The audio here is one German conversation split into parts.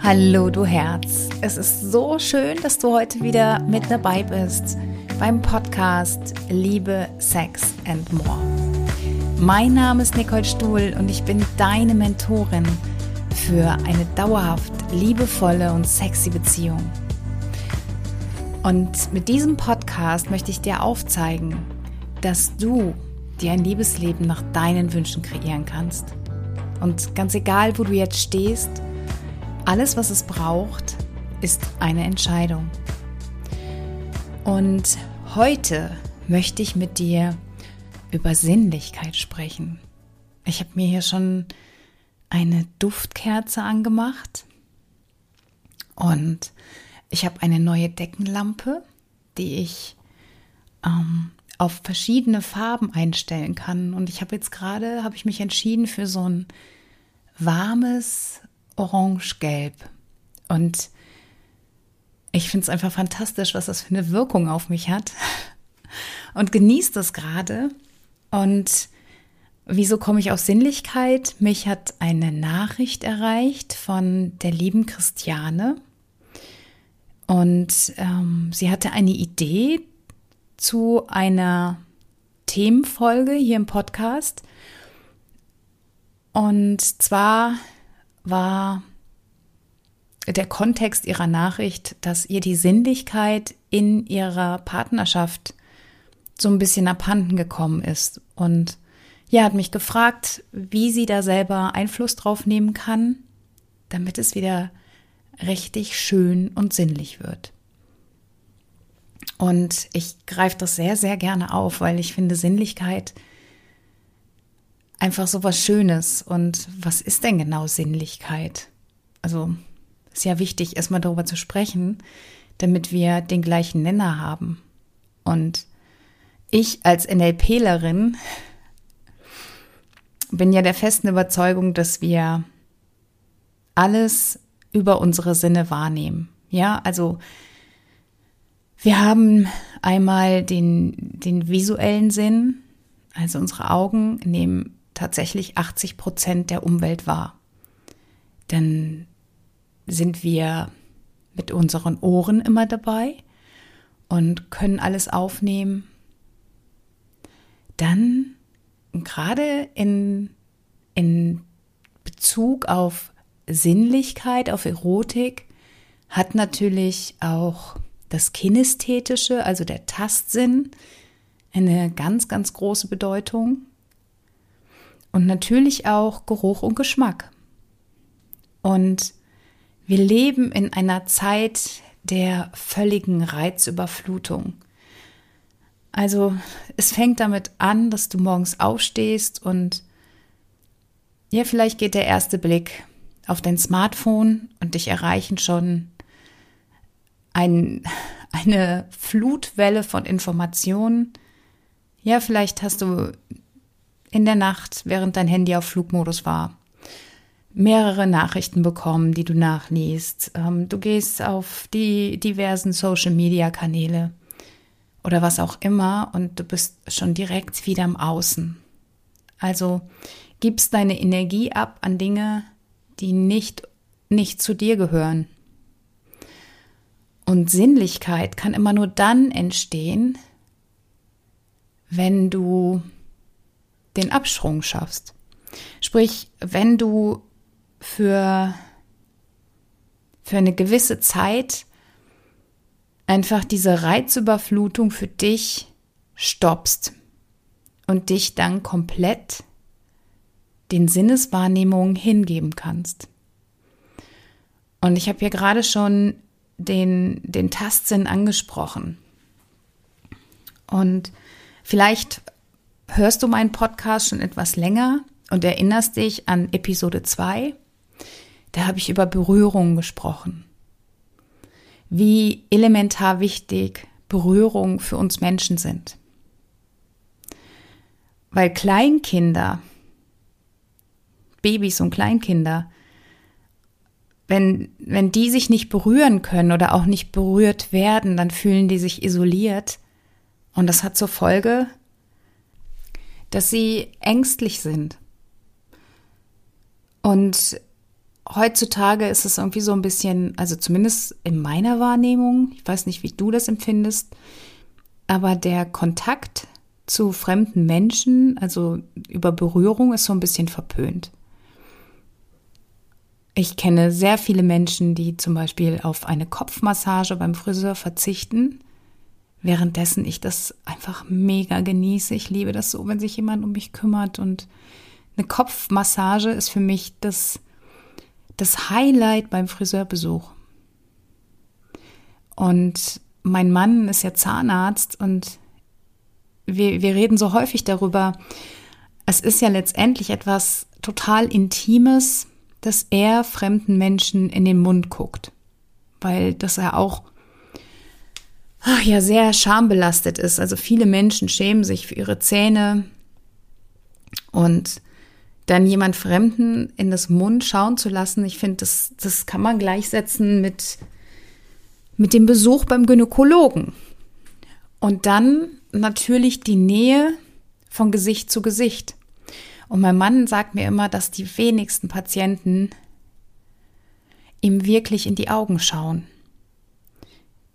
Hallo du Herz. Es ist so schön, dass du heute wieder mit dabei bist beim Podcast Liebe, Sex and More. Mein Name ist Nicole Stuhl und ich bin deine Mentorin für eine dauerhaft liebevolle und sexy Beziehung. Und mit diesem Podcast möchte ich dir aufzeigen, dass du dir ein Liebesleben nach deinen Wünschen kreieren kannst. Und ganz egal, wo du jetzt stehst, alles, was es braucht, ist eine Entscheidung. Und heute möchte ich mit dir über Sinnlichkeit sprechen. Ich habe mir hier schon eine Duftkerze angemacht und ich habe eine neue Deckenlampe, die ich ähm, auf verschiedene Farben einstellen kann. Und ich habe jetzt gerade, habe ich mich entschieden für so ein warmes orange-gelb. Und ich finde es einfach fantastisch, was das für eine Wirkung auf mich hat. Und genieße das gerade. Und wieso komme ich auf Sinnlichkeit? Mich hat eine Nachricht erreicht von der lieben Christiane. Und ähm, sie hatte eine Idee zu einer Themenfolge hier im Podcast. Und zwar war der Kontext ihrer Nachricht, dass ihr die Sinnlichkeit in ihrer Partnerschaft so ein bisschen abhanden gekommen ist. Und ja, hat mich gefragt, wie sie da selber Einfluss drauf nehmen kann, damit es wieder richtig schön und sinnlich wird. Und ich greife das sehr, sehr gerne auf, weil ich finde, Sinnlichkeit einfach so was Schönes. Und was ist denn genau Sinnlichkeit? Also ist ja wichtig, erstmal darüber zu sprechen, damit wir den gleichen Nenner haben. Und ich als NLPlerin bin ja der festen Überzeugung, dass wir alles über unsere Sinne wahrnehmen. Ja, also wir haben einmal den, den visuellen Sinn, also unsere Augen nehmen tatsächlich 80 Prozent der Umwelt wahr. Dann sind wir mit unseren Ohren immer dabei und können alles aufnehmen. Dann gerade in, in Bezug auf Sinnlichkeit, auf Erotik, hat natürlich auch das Kinästhetische, also der Tastsinn, eine ganz, ganz große Bedeutung. Und natürlich auch Geruch und Geschmack. Und wir leben in einer Zeit der völligen Reizüberflutung. Also es fängt damit an, dass du morgens aufstehst und ja, vielleicht geht der erste Blick auf dein Smartphone und dich erreichen schon ein, eine Flutwelle von Informationen. Ja, vielleicht hast du in der Nacht, während dein Handy auf Flugmodus war, mehrere Nachrichten bekommen, die du nachliest. Ähm, du gehst auf die diversen Social-Media-Kanäle oder was auch immer und du bist schon direkt wieder im Außen. Also gibst deine Energie ab an Dinge, die nicht, nicht zu dir gehören. Und Sinnlichkeit kann immer nur dann entstehen, wenn du den Absprung schaffst. Sprich, wenn du für, für eine gewisse Zeit einfach diese Reizüberflutung für dich stoppst und dich dann komplett den Sinneswahrnehmungen hingeben kannst. Und ich habe hier gerade schon den, den Tastsinn angesprochen. Und vielleicht hörst du meinen Podcast schon etwas länger und erinnerst dich an Episode 2, da habe ich über Berührung gesprochen. Wie elementar wichtig Berührung für uns Menschen sind. Weil Kleinkinder, Babys und Kleinkinder, wenn, wenn die sich nicht berühren können oder auch nicht berührt werden, dann fühlen die sich isoliert. Und das hat zur Folge, dass sie ängstlich sind. Und heutzutage ist es irgendwie so ein bisschen, also zumindest in meiner Wahrnehmung, ich weiß nicht, wie du das empfindest, aber der Kontakt zu fremden Menschen, also über Berührung, ist so ein bisschen verpönt. Ich kenne sehr viele Menschen, die zum Beispiel auf eine Kopfmassage beim Friseur verzichten, währenddessen ich das einfach mega genieße. Ich liebe das so, wenn sich jemand um mich kümmert und eine Kopfmassage ist für mich das, das Highlight beim Friseurbesuch. Und mein Mann ist ja Zahnarzt und wir, wir reden so häufig darüber, es ist ja letztendlich etwas total Intimes, dass er fremden Menschen in den Mund guckt, weil das ja auch ach ja sehr schambelastet ist. Also viele Menschen schämen sich für ihre Zähne und dann jemand Fremden in das Mund schauen zu lassen, ich finde, das, das kann man gleichsetzen mit, mit dem Besuch beim Gynäkologen. Und dann natürlich die Nähe von Gesicht zu Gesicht. Und mein Mann sagt mir immer, dass die wenigsten Patienten ihm wirklich in die Augen schauen,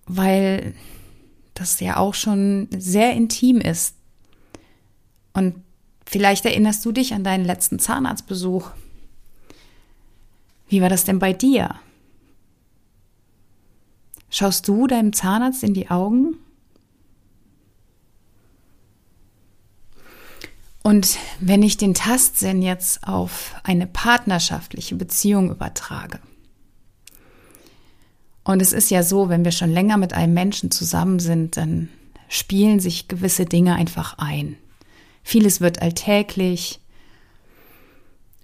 weil das ja auch schon sehr intim ist. Und vielleicht erinnerst du dich an deinen letzten Zahnarztbesuch. Wie war das denn bei dir? Schaust du deinem Zahnarzt in die Augen? Und wenn ich den Tastsinn jetzt auf eine partnerschaftliche Beziehung übertrage, und es ist ja so, wenn wir schon länger mit einem Menschen zusammen sind, dann spielen sich gewisse Dinge einfach ein. Vieles wird alltäglich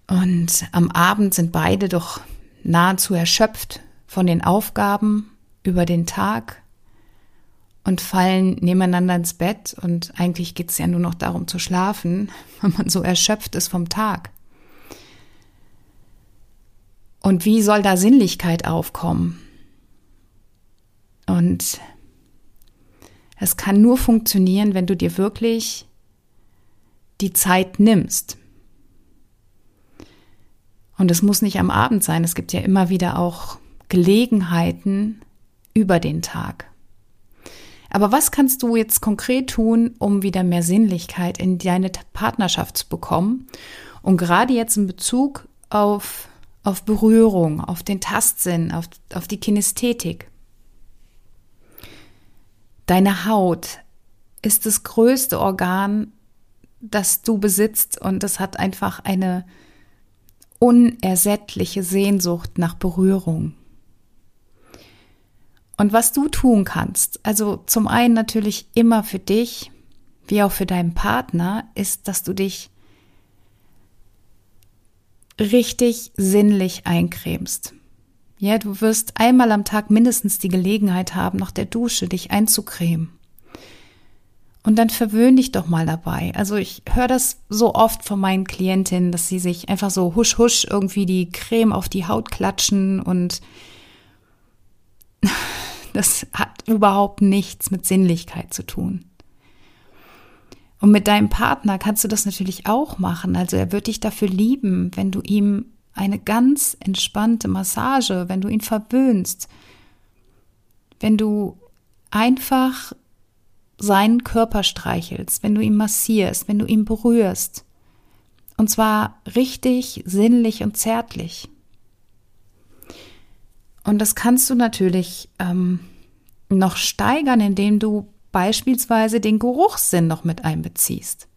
und am Abend sind beide doch nahezu erschöpft von den Aufgaben über den Tag und fallen nebeneinander ins Bett und eigentlich geht es ja nur noch darum zu schlafen, wenn man so erschöpft ist vom Tag. Und wie soll da Sinnlichkeit aufkommen? Und es kann nur funktionieren, wenn du dir wirklich die Zeit nimmst. Und es muss nicht am Abend sein, es gibt ja immer wieder auch Gelegenheiten über den Tag. Aber was kannst du jetzt konkret tun, um wieder mehr Sinnlichkeit in deine Partnerschaft zu bekommen? Und gerade jetzt in Bezug auf, auf Berührung, auf den Tastsinn, auf, auf die Kinästhetik. Deine Haut ist das größte Organ, das du besitzt und es hat einfach eine unersättliche Sehnsucht nach Berührung. Und was du tun kannst, also zum einen natürlich immer für dich, wie auch für deinen Partner, ist, dass du dich richtig sinnlich eincremst. Ja, du wirst einmal am Tag mindestens die Gelegenheit haben, nach der Dusche dich einzucremen. Und dann verwöhn dich doch mal dabei. Also ich höre das so oft von meinen Klientinnen, dass sie sich einfach so husch husch irgendwie die Creme auf die Haut klatschen und das hat überhaupt nichts mit Sinnlichkeit zu tun. Und mit deinem Partner kannst du das natürlich auch machen. Also er wird dich dafür lieben, wenn du ihm eine ganz entspannte Massage, wenn du ihn verwöhnst, wenn du einfach seinen Körper streichelst, wenn du ihn massierst, wenn du ihn berührst. Und zwar richtig sinnlich und zärtlich. Und das kannst du natürlich ähm, noch steigern, indem du beispielsweise den Geruchssinn noch mit einbeziehst.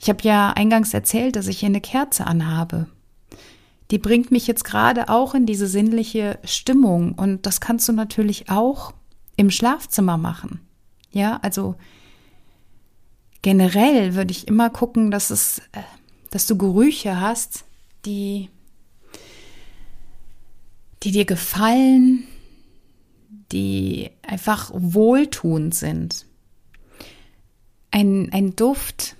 Ich habe ja eingangs erzählt, dass ich hier eine Kerze anhabe. Die bringt mich jetzt gerade auch in diese sinnliche Stimmung und das kannst du natürlich auch im Schlafzimmer machen. Ja, also generell würde ich immer gucken, dass es, äh, dass du Gerüche hast, die die dir gefallen, die einfach wohltuend sind. Ein, ein Duft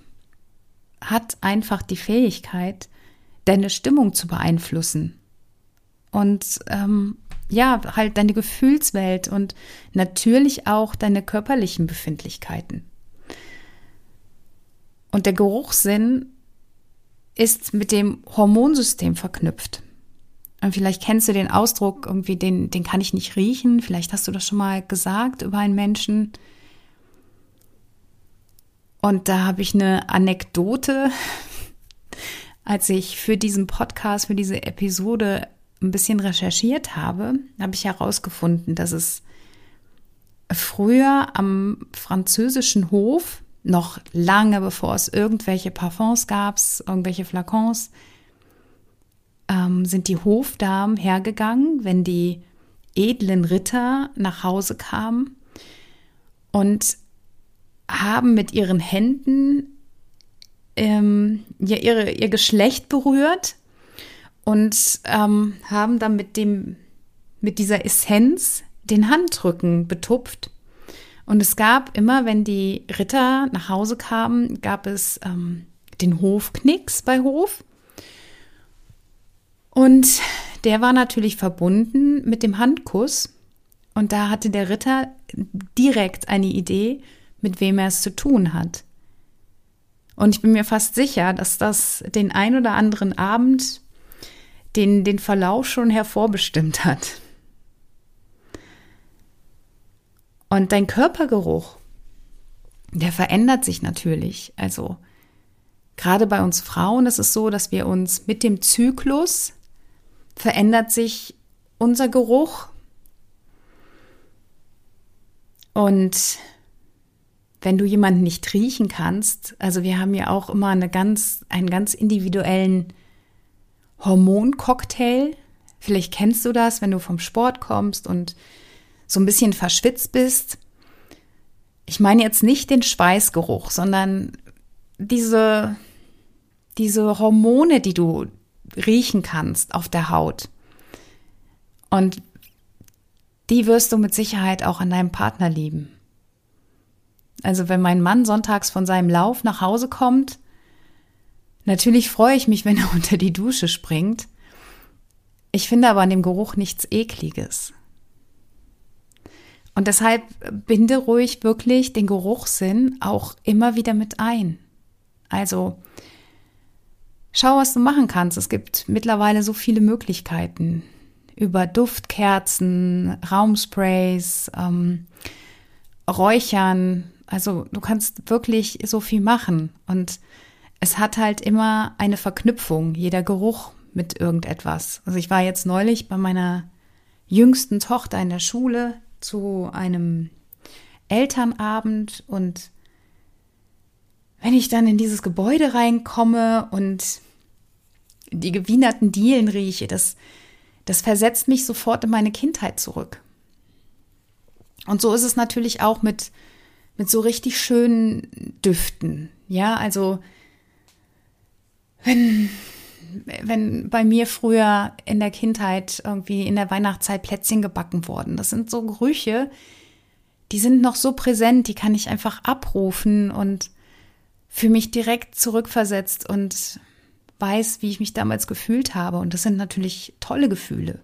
hat einfach die Fähigkeit, deine Stimmung zu beeinflussen. Und ähm, ja, halt deine Gefühlswelt und natürlich auch deine körperlichen Befindlichkeiten. Und der Geruchssinn ist mit dem Hormonsystem verknüpft. Und vielleicht kennst du den Ausdruck irgendwie, den, den kann ich nicht riechen. Vielleicht hast du das schon mal gesagt über einen Menschen. Und da habe ich eine Anekdote, als ich für diesen Podcast, für diese Episode ein bisschen recherchiert habe, habe ich herausgefunden, dass es früher am französischen Hof, noch lange bevor es irgendwelche Parfums gab, irgendwelche Flakons, ähm, sind die Hofdamen hergegangen, wenn die edlen Ritter nach Hause kamen und haben mit ihren Händen ähm, ja, ihre, ihr Geschlecht berührt und ähm, haben dann mit dem mit dieser Essenz den Handrücken betupft. Und es gab immer, wenn die Ritter nach Hause kamen, gab es ähm, den Hofknicks bei Hof. Und der war natürlich verbunden mit dem Handkuss. Und da hatte der Ritter direkt eine Idee, mit wem er es zu tun hat. Und ich bin mir fast sicher, dass das den ein oder anderen Abend den, den Verlauf schon hervorbestimmt hat. Und dein Körpergeruch, der verändert sich natürlich. Also gerade bei uns Frauen ist es so, dass wir uns mit dem Zyklus verändert sich unser Geruch. Und wenn du jemanden nicht riechen kannst, also wir haben ja auch immer eine ganz, einen ganz individuellen Hormoncocktail. Vielleicht kennst du das, wenn du vom Sport kommst und so ein bisschen verschwitzt bist. Ich meine jetzt nicht den Schweißgeruch, sondern diese, diese Hormone, die du riechen kannst auf der Haut. Und die wirst du mit Sicherheit auch an deinem Partner lieben. Also wenn mein Mann sonntags von seinem Lauf nach Hause kommt, natürlich freue ich mich, wenn er unter die Dusche springt. Ich finde aber an dem Geruch nichts Ekliges. Und deshalb binde ruhig wirklich den Geruchssinn auch immer wieder mit ein. Also schau, was du machen kannst. Es gibt mittlerweile so viele Möglichkeiten über Duftkerzen, Raumsprays, ähm, Räuchern. Also du kannst wirklich so viel machen. Und es hat halt immer eine Verknüpfung, jeder Geruch mit irgendetwas. Also ich war jetzt neulich bei meiner jüngsten Tochter in der Schule, zu einem Elternabend und wenn ich dann in dieses Gebäude reinkomme und die gewienerten Dielen rieche, das, das versetzt mich sofort in meine Kindheit zurück. Und so ist es natürlich auch mit, mit so richtig schönen Düften. Ja, also wenn wenn bei mir früher in der Kindheit irgendwie in der Weihnachtszeit Plätzchen gebacken wurden. Das sind so Gerüche, die sind noch so präsent, die kann ich einfach abrufen und für mich direkt zurückversetzt und weiß, wie ich mich damals gefühlt habe. Und das sind natürlich tolle Gefühle.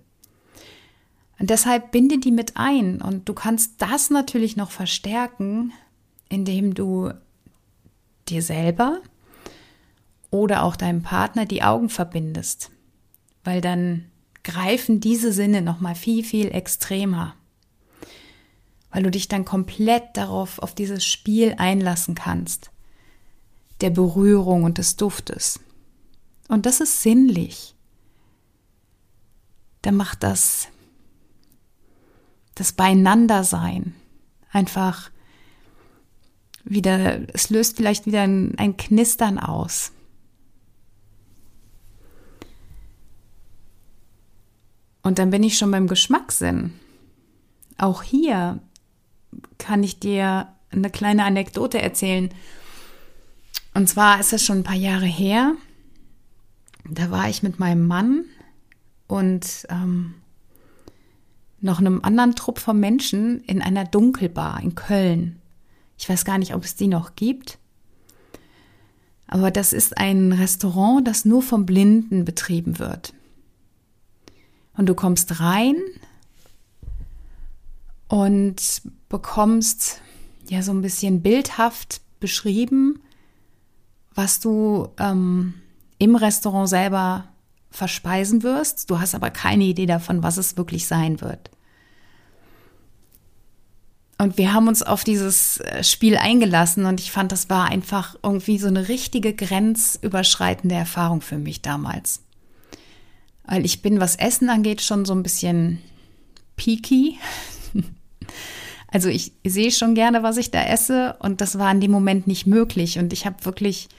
Und deshalb binde die mit ein. Und du kannst das natürlich noch verstärken, indem du dir selber oder auch deinem Partner die Augen verbindest, weil dann greifen diese Sinne noch mal viel viel extremer. Weil du dich dann komplett darauf auf dieses Spiel einlassen kannst, der Berührung und des Duftes. Und das ist sinnlich. Da macht das das Beieinandersein einfach wieder, es löst vielleicht wieder ein, ein Knistern aus. Und dann bin ich schon beim Geschmackssinn. Auch hier kann ich dir eine kleine Anekdote erzählen. Und zwar ist es schon ein paar Jahre her. Da war ich mit meinem Mann und ähm, noch einem anderen Trupp von Menschen in einer Dunkelbar in Köln. Ich weiß gar nicht, ob es die noch gibt. Aber das ist ein Restaurant, das nur vom Blinden betrieben wird. Und du kommst rein und bekommst ja so ein bisschen bildhaft beschrieben, was du ähm, im Restaurant selber verspeisen wirst. Du hast aber keine Idee davon, was es wirklich sein wird. Und wir haben uns auf dieses äh, Spiel eingelassen und ich fand, das war einfach irgendwie so eine richtige grenzüberschreitende Erfahrung für mich damals. Weil ich bin, was Essen angeht, schon so ein bisschen peaky. Also ich sehe schon gerne, was ich da esse und das war in dem Moment nicht möglich. Und ich habe wirklich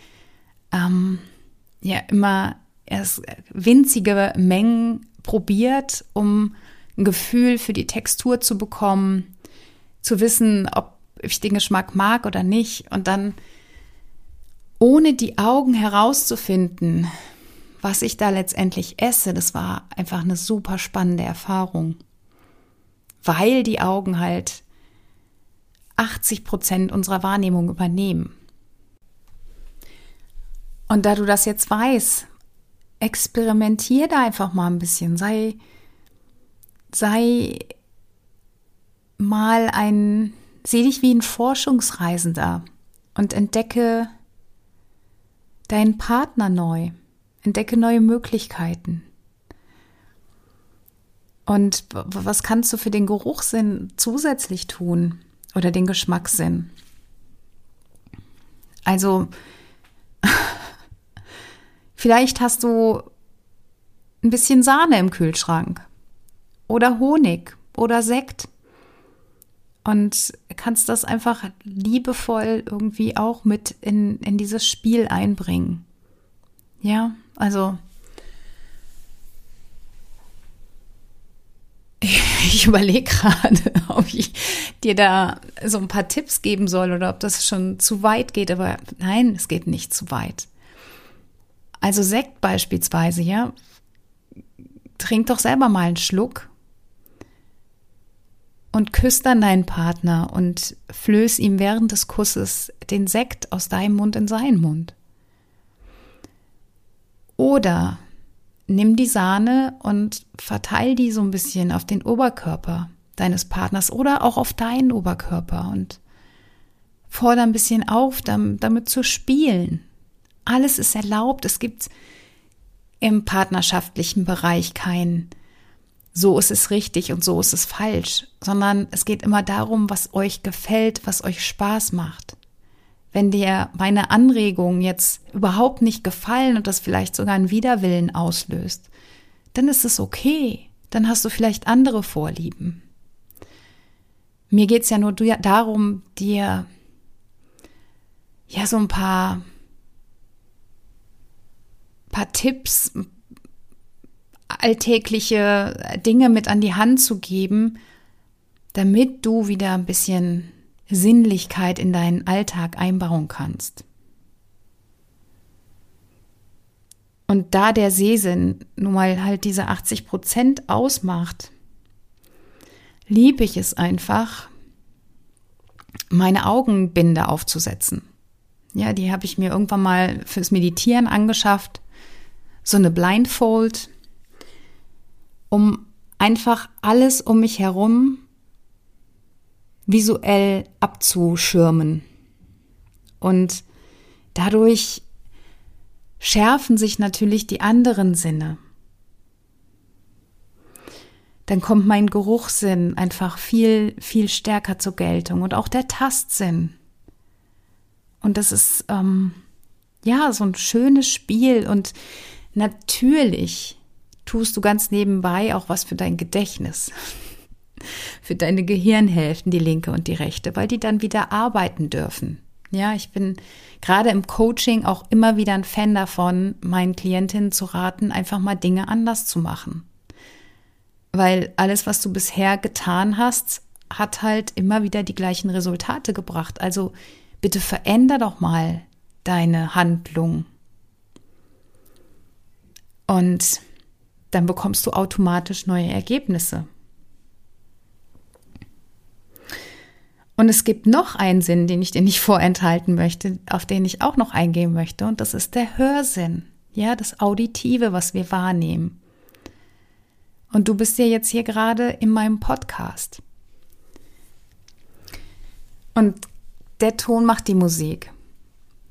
ähm, ja immer erst winzige Mengen probiert, um ein Gefühl für die Textur zu bekommen, zu wissen, ob ich den Geschmack mag oder nicht. Und dann ohne die Augen herauszufinden, was ich da letztendlich esse, das war einfach eine super spannende Erfahrung. Weil die Augen halt 80 Prozent unserer Wahrnehmung übernehmen. Und da du das jetzt weißt, experimentier da einfach mal ein bisschen, sei, sei mal ein, seh dich wie ein Forschungsreisender und entdecke deinen Partner neu, entdecke neue Möglichkeiten. Und was kannst du für den Geruchssinn zusätzlich tun? oder den Geschmackssinn. Also, vielleicht hast du ein bisschen Sahne im Kühlschrank oder Honig oder Sekt und kannst das einfach liebevoll irgendwie auch mit in, in dieses Spiel einbringen. Ja, also ich überlege gerade, ob ich dir da so ein paar Tipps geben soll oder ob das schon zu weit geht. Aber nein, es geht nicht zu weit. Also Sekt beispielsweise, ja. Trink doch selber mal einen Schluck und küss dann deinen Partner und flöß ihm während des Kusses den Sekt aus deinem Mund in seinen Mund. Oder nimm die Sahne und verteil die so ein bisschen auf den Oberkörper deines Partners oder auch auf deinen Oberkörper und fordere ein bisschen auf, damit zu spielen. Alles ist erlaubt. Es gibt im partnerschaftlichen Bereich kein so ist es richtig und so ist es falsch, sondern es geht immer darum, was euch gefällt, was euch Spaß macht. Wenn dir meine Anregungen jetzt überhaupt nicht gefallen und das vielleicht sogar einen Widerwillen auslöst, dann ist es okay. Dann hast du vielleicht andere Vorlieben. Mir geht es ja nur darum, dir ja so ein paar, paar Tipps, alltägliche Dinge mit an die Hand zu geben, damit du wieder ein bisschen Sinnlichkeit in deinen Alltag einbauen kannst. Und da der Sehsinn nun mal halt diese 80 Prozent ausmacht, liebe ich es einfach, meine Augenbinde aufzusetzen. Ja, die habe ich mir irgendwann mal fürs Meditieren angeschafft. So eine Blindfold, um einfach alles um mich herum visuell abzuschirmen. Und dadurch schärfen sich natürlich die anderen Sinne. Dann kommt mein Geruchssinn einfach viel, viel stärker zur Geltung und auch der Tastsinn. Und das ist ähm, ja so ein schönes Spiel und natürlich tust du ganz nebenbei auch was für dein Gedächtnis für deine Gehirnhälften, die linke und die rechte, weil die dann wieder arbeiten dürfen. Ja, ich bin gerade im Coaching auch immer wieder ein Fan davon, meinen Klientinnen zu raten, einfach mal Dinge anders zu machen. Weil alles, was du bisher getan hast, hat halt immer wieder die gleichen Resultate gebracht. Also bitte veränder doch mal deine Handlung. Und dann bekommst du automatisch neue Ergebnisse. Und es gibt noch einen Sinn, den ich dir nicht vorenthalten möchte, auf den ich auch noch eingehen möchte, und das ist der Hörsinn. Ja, das Auditive, was wir wahrnehmen. Und du bist ja jetzt hier gerade in meinem Podcast. Und der Ton macht die Musik.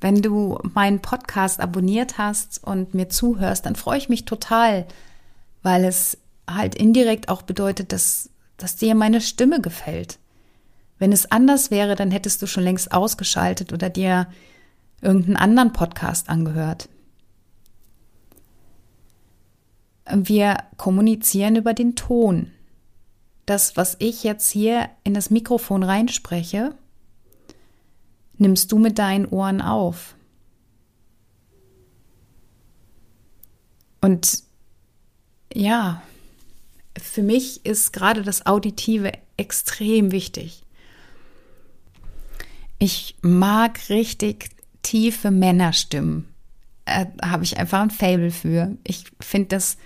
Wenn du meinen Podcast abonniert hast und mir zuhörst, dann freue ich mich total, weil es halt indirekt auch bedeutet, dass, dass dir meine Stimme gefällt. Wenn es anders wäre, dann hättest du schon längst ausgeschaltet oder dir irgendeinen anderen Podcast angehört. Wir kommunizieren über den Ton. Das, was ich jetzt hier in das Mikrofon reinspreche, nimmst du mit deinen Ohren auf. Und ja, für mich ist gerade das Auditive extrem wichtig. Ich mag richtig tiefe Männerstimmen. Äh, Habe ich einfach ein Fable für. Ich finde das,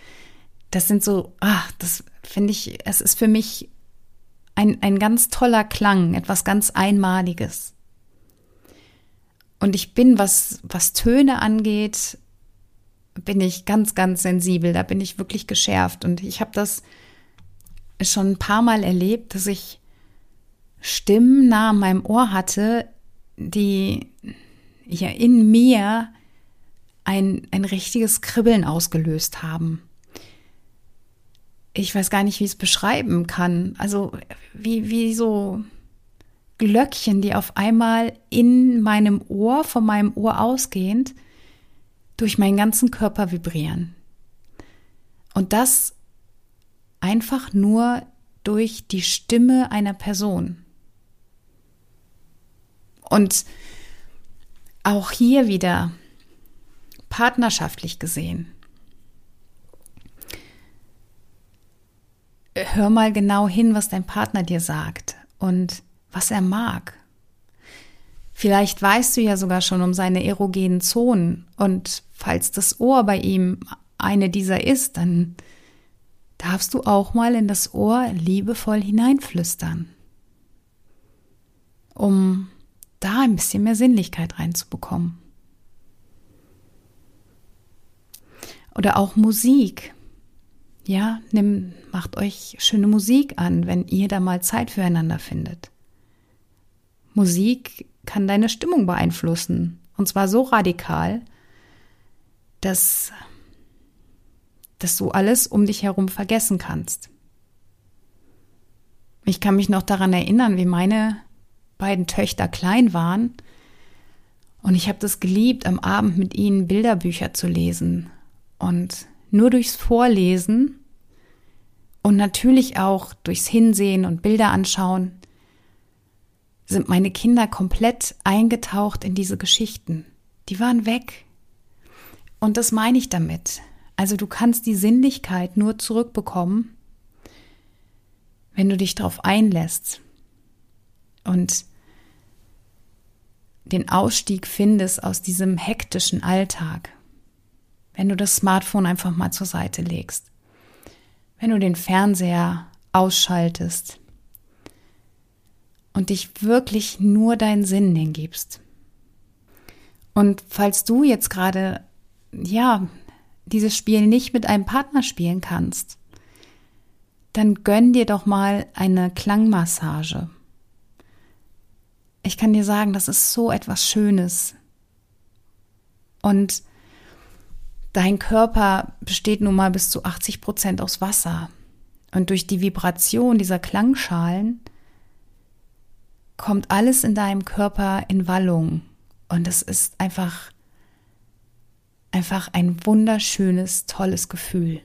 das sind so, ach, das finde ich, es ist für mich ein, ein ganz toller Klang, etwas ganz Einmaliges. Und ich bin, was, was Töne angeht, bin ich ganz, ganz sensibel. Da bin ich wirklich geschärft. Und ich habe das schon ein paar Mal erlebt, dass ich Stimmen nah an meinem Ohr hatte, die ja in mir ein, ein richtiges Kribbeln ausgelöst haben. Ich weiß gar nicht, wie ich es beschreiben kann. Also wie, wie so Glöckchen, die auf einmal in meinem Ohr, von meinem Ohr ausgehend, durch meinen ganzen Körper vibrieren. Und das einfach nur durch die Stimme einer Person. Und auch hier wieder partnerschaftlich gesehen. Hör mal genau hin, was dein Partner dir sagt und was er mag. Vielleicht weißt du ja sogar schon um seine erogenen Zonen und falls das Ohr bei ihm eine dieser ist, dann darfst du auch mal in das Ohr liebevoll hineinflüstern, um da ein bisschen mehr Sinnlichkeit reinzubekommen. Oder auch Musik. Ja, nimm, macht euch schöne Musik an, wenn ihr da mal Zeit füreinander findet. Musik kann deine Stimmung beeinflussen. Und zwar so radikal, dass, dass du alles um dich herum vergessen kannst. Ich kann mich noch daran erinnern, wie meine beiden Töchter klein waren. Und ich habe das geliebt, am Abend mit ihnen Bilderbücher zu lesen. Und nur durchs Vorlesen und natürlich auch durchs Hinsehen und Bilder anschauen sind meine Kinder komplett eingetaucht in diese Geschichten. Die waren weg. Und das meine ich damit. Also du kannst die Sinnlichkeit nur zurückbekommen, wenn du dich darauf einlässt. Und den Ausstieg findest aus diesem hektischen Alltag. Wenn du das Smartphone einfach mal zur Seite legst. Wenn du den Fernseher ausschaltest und dich wirklich nur deinen Sinn hingibst. Und falls du jetzt gerade, ja, dieses Spiel nicht mit einem Partner spielen kannst, dann gönn dir doch mal eine Klangmassage. Ich kann dir sagen, das ist so etwas Schönes. Und dein Körper besteht nun mal bis zu 80 Prozent aus Wasser. Und durch die Vibration dieser Klangschalen kommt alles in deinem Körper in Wallung. Und es ist einfach, einfach ein wunderschönes, tolles Gefühl.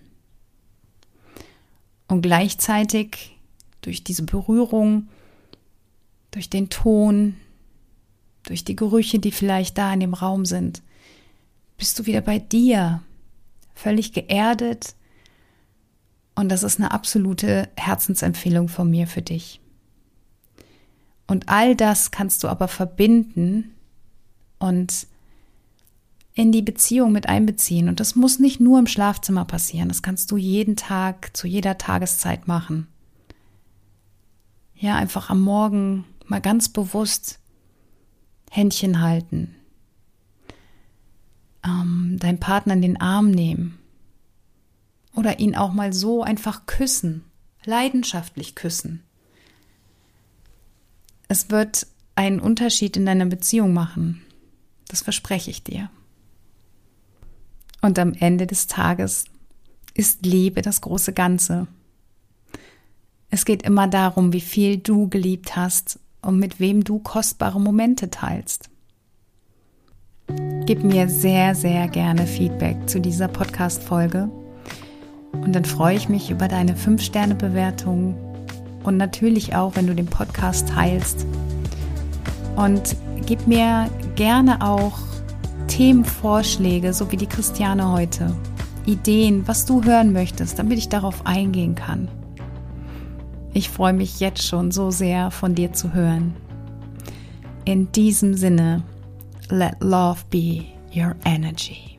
Und gleichzeitig durch diese Berührung durch den Ton, durch die Gerüche, die vielleicht da in dem Raum sind, bist du wieder bei dir, völlig geerdet. Und das ist eine absolute Herzensempfehlung von mir für dich. Und all das kannst du aber verbinden und in die Beziehung mit einbeziehen. Und das muss nicht nur im Schlafzimmer passieren. Das kannst du jeden Tag, zu jeder Tageszeit machen. Ja, einfach am Morgen mal ganz bewusst Händchen halten, ähm, deinen Partner in den Arm nehmen oder ihn auch mal so einfach küssen, leidenschaftlich küssen. Es wird einen Unterschied in deiner Beziehung machen. Das verspreche ich dir. Und am Ende des Tages ist Liebe das große Ganze. Es geht immer darum, wie viel du geliebt hast und mit wem du kostbare Momente teilst. Gib mir sehr, sehr gerne Feedback zu dieser Podcast-Folge. Und dann freue ich mich über deine 5-Sterne-Bewertung und natürlich auch, wenn du den Podcast teilst. Und gib mir gerne auch Themenvorschläge, so wie die Christiane heute. Ideen, was du hören möchtest, damit ich darauf eingehen kann. Ich freue mich jetzt schon so sehr von dir zu hören. In diesem Sinne, let love be your energy.